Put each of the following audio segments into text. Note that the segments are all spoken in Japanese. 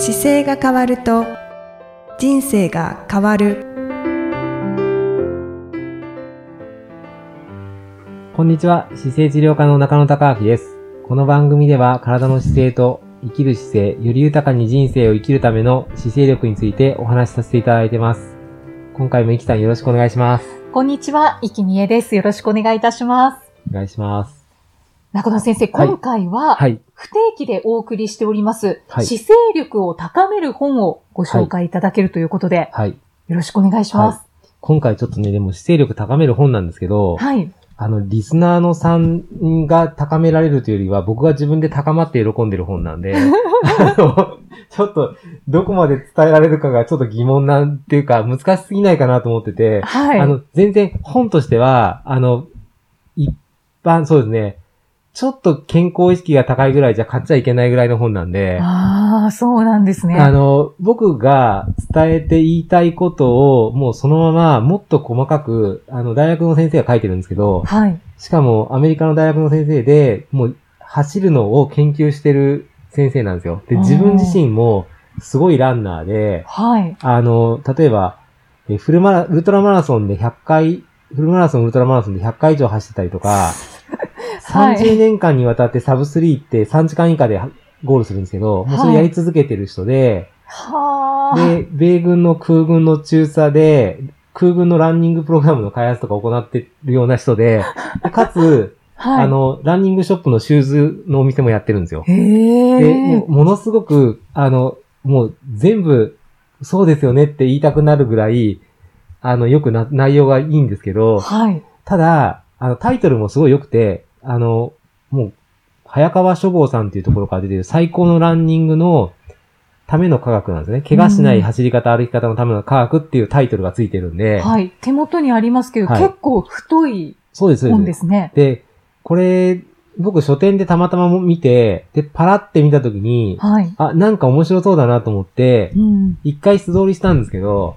姿勢が変わると人生が変わるこんにちは、姿勢治療科の中野隆明です。この番組では体の姿勢と生きる姿勢、より豊かに人生を生きるための姿勢力についてお話しさせていただいてます。今回もイキさんよろしくお願いします。こんにちは、生きみえです。よろしくお願いいたします。お願いします。中野先生、はい今回は、はい。不定期でお送りしております、はい姿勢力を高める本をご紹介いただけるということで、はい。よろしくお願いします。今回ちょっとね、でも姿勢力高める本なんですけど、はい。あの、リスナーのさんが高められるというよりは、僕が自分で高まって喜んでる本なんで、あの、ちょっと、どこまで伝えられるかがちょっと疑問なんていうか、難しすぎないかなと思ってて、はい。あの、全然本としては、あの、一般、そうですね、ちょっと健康意識が高いぐらいじゃ買っちゃいけないぐらいの本なんで、ああ、そうなんですね。あの、僕が伝えて言いたいことを、もうそのままもっと細かく、あの、大学の先生が書いてるんですけど、はい。しかもアメリカの大学の先生で、もう走るのを研究してる先生なんですよ。で、自分自身もすごいランナーで、はい。あの、例えば、えフルマラ、ウルトラマラソンで100回、フルマラソン、ウルトラマラソンで100回以上走ってたりとか、はい30年間にわたってサブ3って3時間以下でゴールするんですけど、もうそれやり続けてる人で、はあ。で、米軍の空軍の中佐で、空軍のランニングプログラムの開発とか行ってるような人で、で かつ、はい。あの、ランニングショップのシューズのお店もやってるんですよ。へで、ものすごく、あの、もう全部、そうですよねって言いたくなるぐらい、あの、よくな、内容がいいんですけど、はい。ただ、あの、タイトルもすごい良くて、あの、もう、早川書房さんっていうところから出てる最高のランニングのための科学なんですね。怪我しない走り方、歩き方のための科学っていうタイトルがついてるんで、はい。手元にありますけど、はい結構太いそうです、そう本で。です。で、これ、僕書店でたまたま見て、で、パラって見たときに、はい。あ、なんか面白そうだなと思ってう、ん。一回素通りしたんですけど、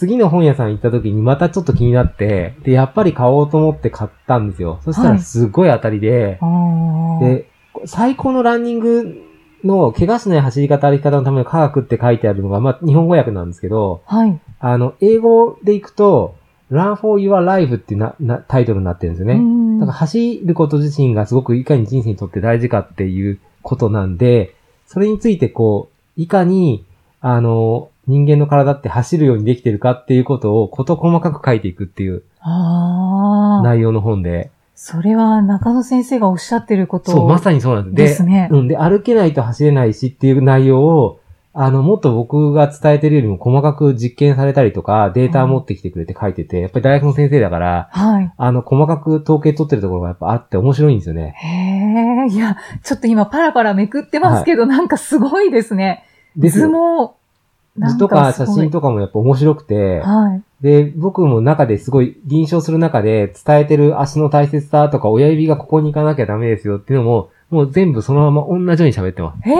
次の本屋さん行った時にまたちょっと気になって、で、やっぱり買おうと思って買ったんですよ。そしたはいらすごい当たりで、あーで、最高のランニングの怪我しない走り方歩き方のための科学って書いてあるのが、まあ、日本語訳なんですけど、はい。あの、英語で行くと、Run for Your Life っていうななタイトルになってるんですよね。うんだから走ること自身がすごくいかに人生にとって大事かっていうことなんで、それについてこう、いかに、あの、人間の体って走るようにできてるかっていうことをこと細かく書いていくっていうああ。内容の本で。それは中野先生がおっしゃってることそう、まさにそうなんです。ですね。うん。で、歩けないと走れないしっていう内容を、あの、もっと僕が伝えてるよりも細かく実験されたりとか、データを持ってきてくれて書いてて、やっぱり大学の先生だから、はい。あの、細かく統計取ってるところがやっぱあって面白いんですよね。へえ、いや、ちょっと今パラパラめくってますけど、なんかすごいですね。ですよ図も、図とか写真とかもやっぱ面白くて、はい。で、僕も中ですごい臨床する中で伝えてる足の大切さとか親指がここに行かなきゃダメですよっていうのも、もう全部そのまま同じように喋ってます。へえ。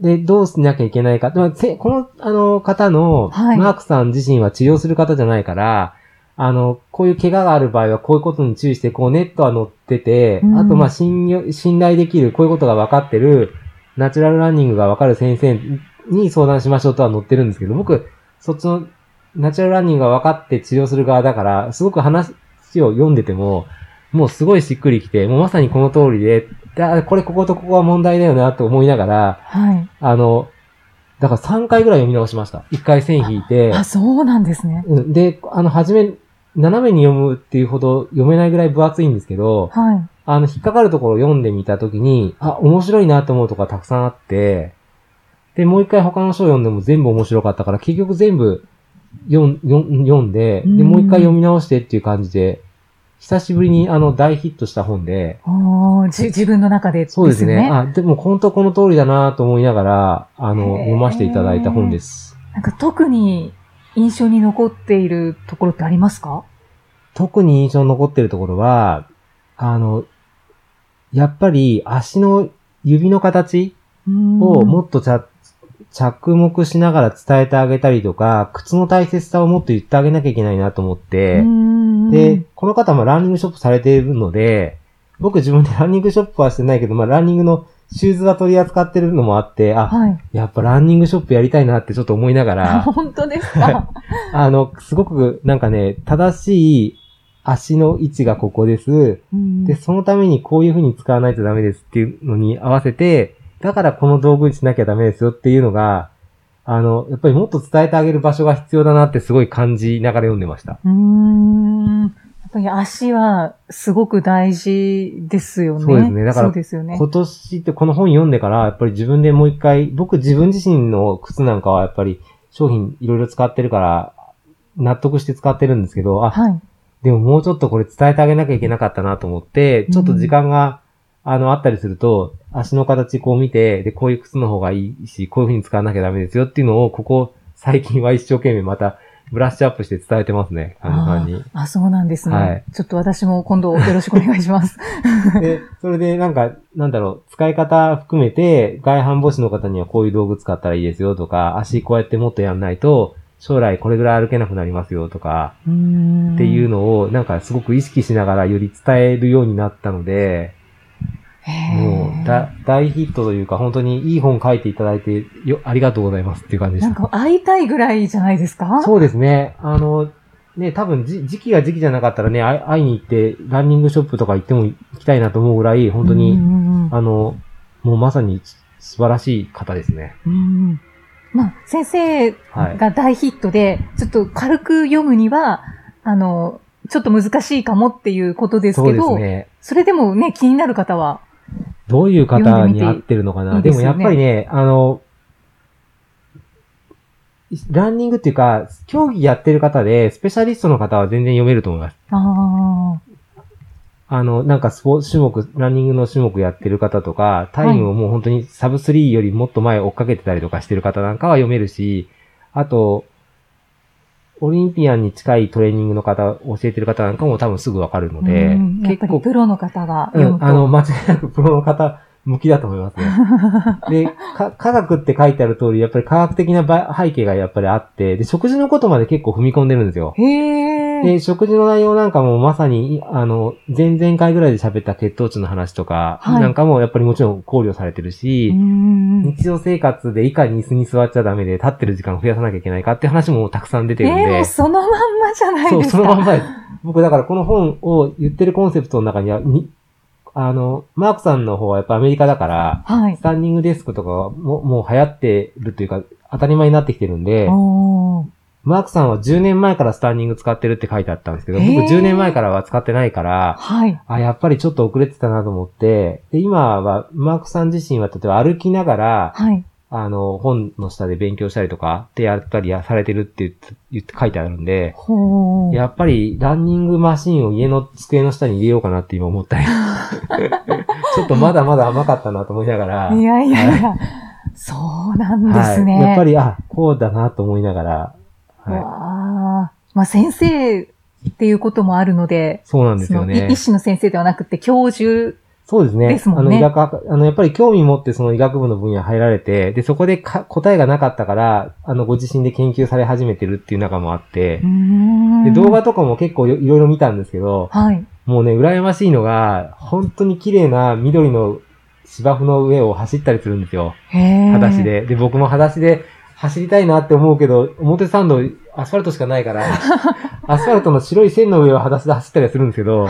で、どうしなきゃいけないか。まあせこの、あの、方の、はいマークさん自身は治療する方じゃないから、あの、こういう怪我がある場合はこういうことに注意して、こうネットは載ってて、うんあと、まあ、信頼できる、こういうことが分かってる、ナチュラルランニングが分かる先生に相談しましょうとは載ってるんですけど、僕、そっちの、ナチュラルランニングが分かって治療する側だから、すごく話を読んでても、もうすごいしっくりきて、もうまさにこの通りで、あこれこことここは問題だよなと思いながら、はい。あの、だから3回ぐらい読み直しました。1回線引いて、あ、そうなんですね。うんで、あの、はじめ、斜めに読むっていうほど読めないぐらい分厚いんですけど、はい。あの、引っかかるところを読んでみたときに、あ、面白いなと思うとこがたくさんあって、で、もう一回他の書を読んでも全部面白かったから、結局全部読ん読ん読んで、で、うんもう一回読み直してっていう感じで、久しぶりにあの、大ヒットした本で、おーじ自分の中でですそうですね。ね。あ、でも本当この通りだなと思いながら、あの、読ませていただいた本です。なんか特に印象に残っているところってありますか？特に印象に残ってるところは、あの、やっぱり足の指の形をもっと着目しながら伝えてあげたりとか、靴の大切さをもっと言ってあげなきゃいけないなと思って、で、この方もランニングショップされているので、僕自分でランニングショップはしてないけど、まあランニングのシューズは取り扱ってるのもあって、あ、はい。やっぱランニングショップやりたいなってちょっと思いながあら、本当ですか？あの、すごくなんかね、正しい足の位置がここです。うんで、そのためにこういう風に使わないとダメですっていうのに合わせて、だからこの道具にしなきゃダメですよっていうのが、あの、やっぱりもっと伝えてあげる場所が必要だなってすごい感じながら読んでました。うーん。やっぱり足はすごく大事ですよね。そうですねだからそうですよね。今年ってこの本読んでから、やっぱり自分でもう一回、僕自分自身の靴なんかはやっぱり商品いろいろ使ってるから、納得して使ってるんですけど、あ、はい。でももうちょっとこれ伝えてあげなきゃいけなかったなと思って、ちょっと時間が、あの、あったりすると、足の形こう見て、で、こういう靴の方がいいし、こういう風に使わなきゃダメですよっていうのを、ここ、最近は一生懸命また、ブラッシュアップして伝えてますね、患者さんに。あ、そうなんですね。はいちょっと私も今度よろしくお願いします。で、それでなんか、なんだろう、使い方含めて、外反母趾の方にはこういう道具使ったらいいですよとか、足こうやってもっとやんないと、将来これぐらい歩けなくなりますよとか、っていうのを、なんかすごく意識しながらより伝えるようになったので、もうだ、大ヒットというか、本当にいい本書いていただいて、よ、ありがとうございますっていう感じでした。なんか会いたいぐらいじゃないですか？そうですね。あの、ね、多分じ、時期が時期じゃなかったらね、会い会いに行って、ランニングショップとか行っても行きたいなと思うぐらい、本当に、あの、もうまさに素晴らしい方ですね。うんうんまあ、先生はい。が大ヒットで、ちょっと軽く読むには、あの、ちょっと難しいかもっていうことですそうけど、ですね。それでもね、気になる方は、どういう方に合ってるのかな？いいでねでもやっぱりね、あの、ランニングっていうか、競技やってる方で、スペシャリストの方は全然読めると思います。ああの、なんかスポーツ種目、ランニングの種目やってる方とか、タイムをもう本当にサブ3よりもっと前追っかけてたりとかしてる方なんかは読めるし、あと、オリンピアンに近いトレーニングの方、教えてる方なんかも多分すぐわかるのあ、で結構プロの方がうん。あの、間違いなくプロの方向きだと思いますね。で、か科学って書いてある通り、やっぱり科学的なば背景がやっぱりあって、で、食事のことまで結構踏み込んでるんですよ。へえ。で、食事の内容なんかもまさに、あの、前々回ぐらいで喋った血糖値の話とか、はいなんかもやっぱりもちろん考慮されてるし、うん日常生活でいかに椅子に座っちゃダメで立ってる時間を増やさなきゃいけないかっていう話もたくさん出てるんで、えー、そのまんまじゃないそう、ですか。そのまんまです。僕だからこの本を言ってるコンセプトの中には、にあの、マークさんの方はやっぱアメリカだから、はいス。タンディングデスクとかはもうもう流行ってるというか、当たり前になってきてるんで、マークさんは10年前からスタンディング使ってるって書いてあったんですけど、僕10年前からは使ってないから、はい。あ、やっぱりちょっと遅れてたなと思って、で、今は、マークさん自身は例えば歩きながら、はい。あの、本の下で勉強したりとかってやったりやされてるって言って言って書いてあるんで、ほー。やっぱりランニングマシンを家の机の下に入れようかなって今思ったり。ちょっとまだまだ甘かったなと思いながら。いやいやいや、そうなんですね。はい。やっぱり、あ、こうだなと思いながら。わはい。あ。まあ先生っていうこともあるので、そうなんですよね医。師の先生ではなくて教授。そうですね。ですもんねあの、医学学、あの、やっぱり興味持ってその医学部の分野入られて、で、そこでか答えがなかったから、あの、ご自身で研究され始めてるっていう中もあってで、動画とかも結構いろいろ見たんですけど、はい。もうね、羨ましいのが、本当に綺麗な緑の芝生の上を走ったりするんですよ。へえ。裸足。で。で、僕も裸足で走りたいなって思うけど、表参道、アスファルトしかないから、アスファルトの白い線の上を裸足で走ったりはするんですけど、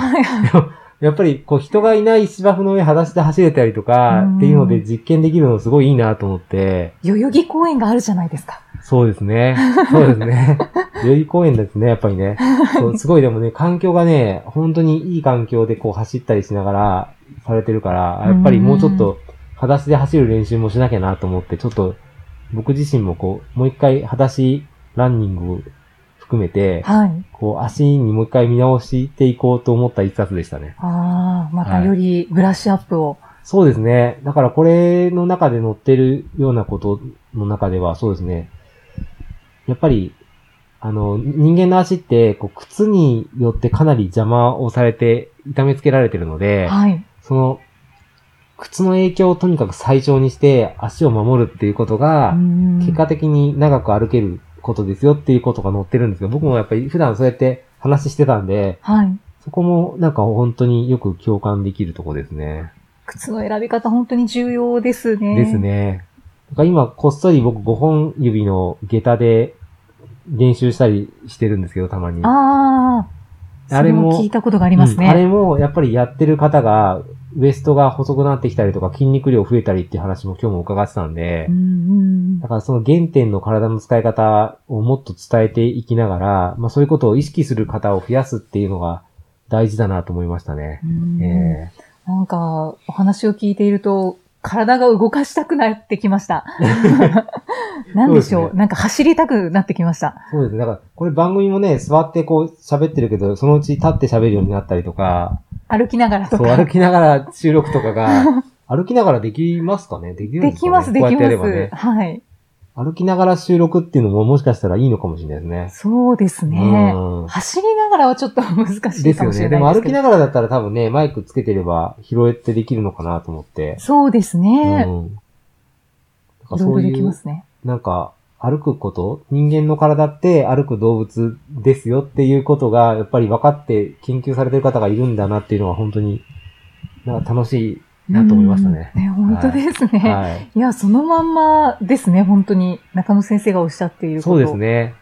やっぱりこう人がいない芝生の上裸足で走れたりとかうんっていうので実験できるのすごいいいなと思って、代々木公園があるじゃないですか。そうですね。そうですね。代々木公園ですね、やっぱりね。そうすごいでもね、環境がね、本当にいい環境でこう走ったりしながらされてるから、やっぱりもうちょっと裸足で走る練習もしなきゃなと思って、ちょっと僕自身もこう、もう一回裸足ランニングを含めて、はい。こう足にもう一回見直していこうと思った一冊でしたね。ああ、またよりブラッシュアップを。そうですね。だからこれの中で載ってるようなことの中では、そうですね。やっぱり、あの、人間の足って、こう、靴によってかなり邪魔をされて、痛めつけられてるので、はい。その、靴の影響をとにかく最小にして、足を守るっていうことが、結果的に長く歩けることですよっていうことが載ってるんですけど、僕もやっぱり普段そうやって話してたんで、はい。そこもなんか本当によく共感できるとこですね。靴の選び方本当に重要ですね。です。ね。だから今、こっそり僕5本指の下駄で練習したりしてるんですけど、たまに。ああ。あれもそ聞いたことがありますね。うんあれも、やっぱりやってる方が、ウエストが細くなってきたりとか、筋肉量増えたりっていう話も今日も伺ってたんでだからその原点の体の使い方をもっと伝えていきながら、まあそういうことを意識する方を増やすっていうのが大事だなと思いましたね。うんえなんか、お話を聞いていると、体が動かしたくなってきました。なんでしょう？ねなんか走りたくなってきました。ーそうですね。だから、これ番組もね、座ってこう喋ってるけど、そのうち立って喋るようになったりとか、歩きながらとそう、か。歩きながら収録とかが、歩きながらできますかね？できるんですかね？できます、でこうきます。やってやればね。はい。歩きながら収録っていうのももしかしたらいいのかもしれないですね。そうですね。うん走りながらはちょっと難しいかもしれないですよね。でも歩きながらだったら多分ね、マイクつけてれば拾えてできるのかなと思って。そうですうね。ん。いろいろできますね。なんか、歩くこと人間の体って歩く動物ですよっていうことが、やっぱり分かって研究されてる方がいるんだなっていうのは本当に、なんか楽しいなと思いましたね。うんね、本当ですね。はい。いや、そのまんまですね、本当に。中野先生がおっしゃっていること。そうです。ね。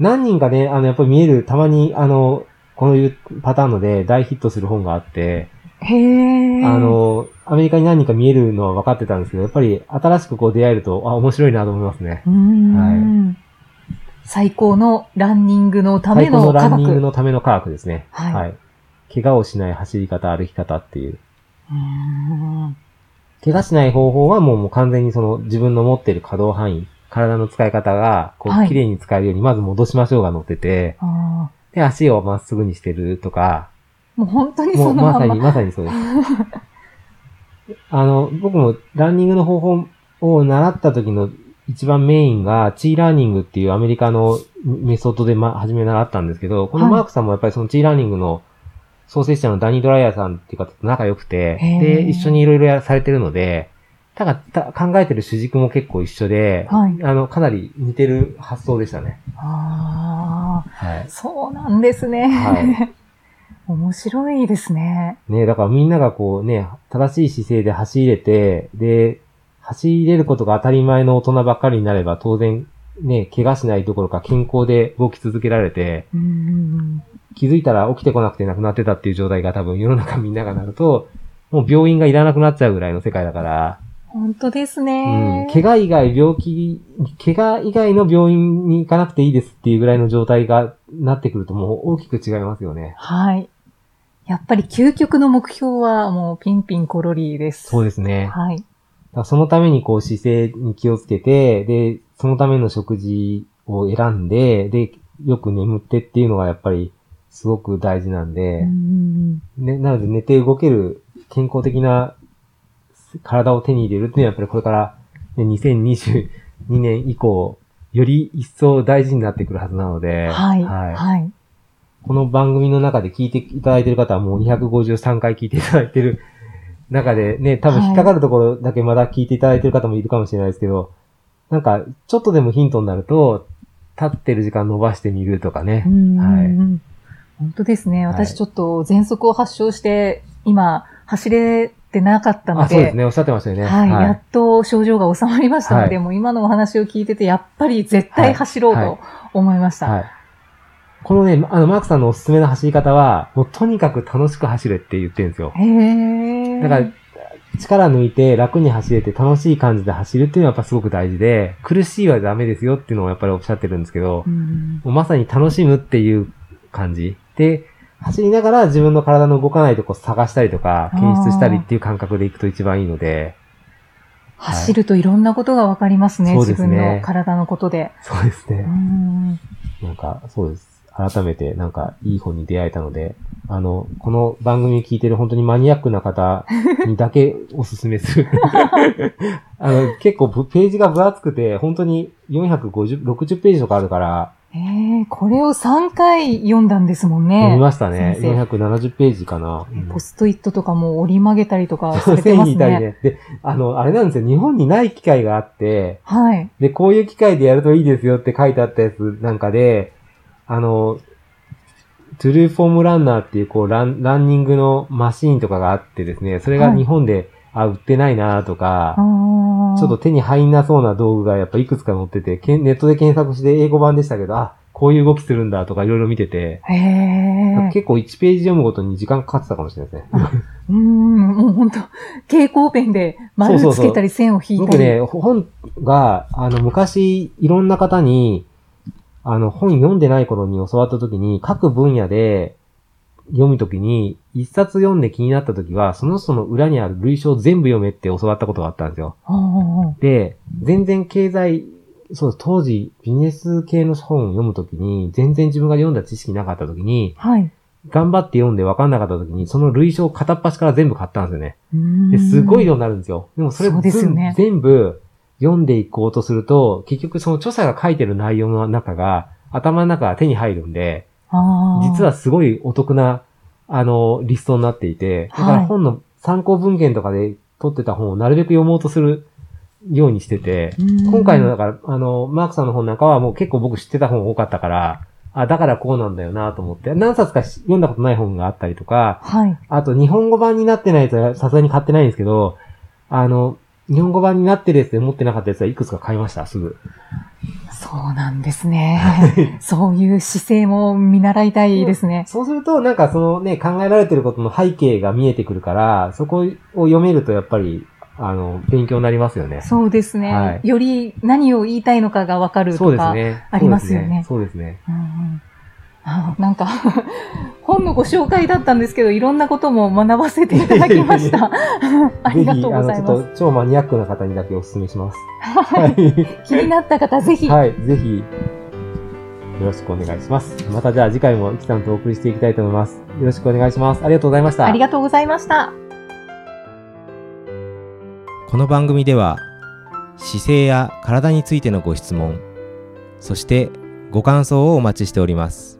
何人かね、あの、やっぱり見える、たまに、あの、こういうパターンので大ヒットする本があって、へえ。あ、の、アメリカに何人か見えるのは分かってたんですけど、やっぱり新しくこう出会えると、あ、面白いなと思いますね。うーん。最高のランニングのため最高のラの科学。ンニングのための科学ですね。はい怪我をしない走り方、歩き方っていう。う怪我しない方法はもうもう完全にその自分の持っている可動範囲、体の使い方が、こう、はい綺麗に使えるようにまず戻しましょうが載ってて、あで、足をまっすぐにしてるとか、ーもう本当にもそうのまんま。まさに、まさにそうです。あの、僕もランニングの方法を習った時の一番メインが、チーラーニングっていうアメリカのメソッドでま、初め習ったんですけど、このはいマークさんもやっぱりそのチーラーニングの創設者のダニー・ドライヤーさんっていう方と仲良くて、で、一緒にいろいろやされてるので、ただた考えてる主軸も結構一緒で、はいあの、かなり似てる発想でしたね。ああ、はい。そうなんですね。はい面白いですね。ねだからみんながこうね、正しい姿勢で走れて、で、走れることが当たり前の大人ばっかりになれば当然、ね、怪我しないどころか健康で動き続けられて、うんうんうん気づいたら起きてこなくて亡くなってたっていう状態が多分世の中みんながなると、もう病院がいらなくなっちゃうぐらいの世界だから、本当ですうんね。、怪我以外病気、怪我以外の病院に行かなくていいですっていうぐらいの状態がなってくるともう大きく違いますよね。はい。やっぱり究極の目標はもうピンピンコロリです。そうですね。はい。そのためにこう姿勢に気をつけて、で、そのための食事を選んで、で、よく眠ってっていうのがやっぱりすごく大事なんで、うんうんね、なので寝て動ける健康的な体を手に入れるっていうのはやっぱりこれから、ね、2022年以降、より一層大事になってくるはずなので、うんはい。はい。この番組の中で聞いていただいている方はもう253回聞いていただいている中でね、多分引っかかるところだけまだ聞いていただいている方もいるかもしれないですけど、なんかちょっとでもヒントになると、立ってる時間伸ばしてみるとかねはいうん本当ですね。はい私ちょっと喘息を発症して、今、走れてなかったのあ、そうですで、ね。おっしゃってましたよね。はい、やっと症状が収まりましたので、はいもう今のお話を聞いてて、やっぱり絶対走ろうはいと思いました。はい。このね、あの、マークさんのおすすめの走り方は、もうとにかく楽しく走れって言ってるんですよ。へー。だから、力抜いて楽に走れて楽しい感じで走るっていうのはやっぱすごく大事で、苦しいはダメですよっていうのをやっぱりおっしゃってるんですけど、うんもうまさに楽しむっていう感じ。で、走りながら自分の体の動かないとこ探したりとか、検出したりっていう感覚でいくと一番いいので、走るといろんなことがわかりますね。そうですね自分の体のことで。そうですね。うんなんか、そうです。改めて、なんか、いい本に出会えたので、あの、この番組聞いてる本当にマニアックな方にだけおすすめする。あの、結構ぶページが分厚くて、本当に450、60ページとかあるから、えー、これを3回読んだんですもんね。読みましたね。先生470ページかな。うんポストイットとかも折り曲げたりとかされて線ますね。たりね。で、あの、あれなんですよ。日本にない機械があって、はい。で、こういう機械でやるといいですよって書いてあったやつなんかで、あの、トゥルーフォームランナーっていうこうラン、ランニングのマシーンとかがあってですね、それがはい日本であ、売ってないなとか、ちょっと手に入んなそうな道具がやっぱいくつか載ってて、ネットで検索して英語版でしたけど、あ、こういう動きするんだとかいろいろ見てて。結構1ページ読むごとに時間かかってたかもしれないですね。うーん、もう本当蛍光ペンで丸そうそうそうつけたり線を引いたり。僕ね、本が、あの、昔、いろんな方に、あの、本読んでない頃に教わった時に、各分野で読む時に、一冊読んで気になった時は、その人の裏にある類書を全部読めって教わったことがあったんですよ。で、全然経済、そう当時、ビジネス系の本を読む時に、全然自分が読んだ知識なかった時に、はい。頑張って読んで分かんなかった時に、その類書を片っ端から全部買ったんですよね。ですごい量になるんですよ。でもそれそうですよね全部読んでいこうとすると、結局その著者が書いてる内容の中が、頭の中が手に入るんで、実はすごいお得な、あの、リストになっていて、だかはい。ら本の参考文献とかで取ってた本をなるべく読もうとするようにしてて、今回のだから、あの、マークさんの本なんかはもう結構僕知ってた本多かったから、あ、だからこうなんだよなと思って、何冊か読んだことない本があったりとか、はい。あと日本語版になってないやつはさすがに買ってないんですけど、あの、日本語版になってるやつで持ってなかったやつはいくつか買いました、すぐ。そうなんですね。そういう姿勢も見習いたいですね。そうすると、なんかそのね、考えられてることの背景が見えてくるから、そこを読めるとやっぱり、あの、勉強になりますよね。そうですね。はいより何を言いたいのかがわかるそうとか。ですね。ありますよねそうですね。うんうんあ なんか、本のご紹介だったんですけど、いろんなことも学ばせていただきました。ありがとうございぜひ、あの、ちょます。っと超マニアックな方にだけお勧めします。はい。気になった方、ぜひ。はい、ぜひ、よろしくお願いします。またじゃあ次回もキさんとお送りしていきたいと思います。よろしくお願いします。ありがとうございました。ありがとうございました。この番組では姿勢や体についてのご質問そしてご感想をお待ちしております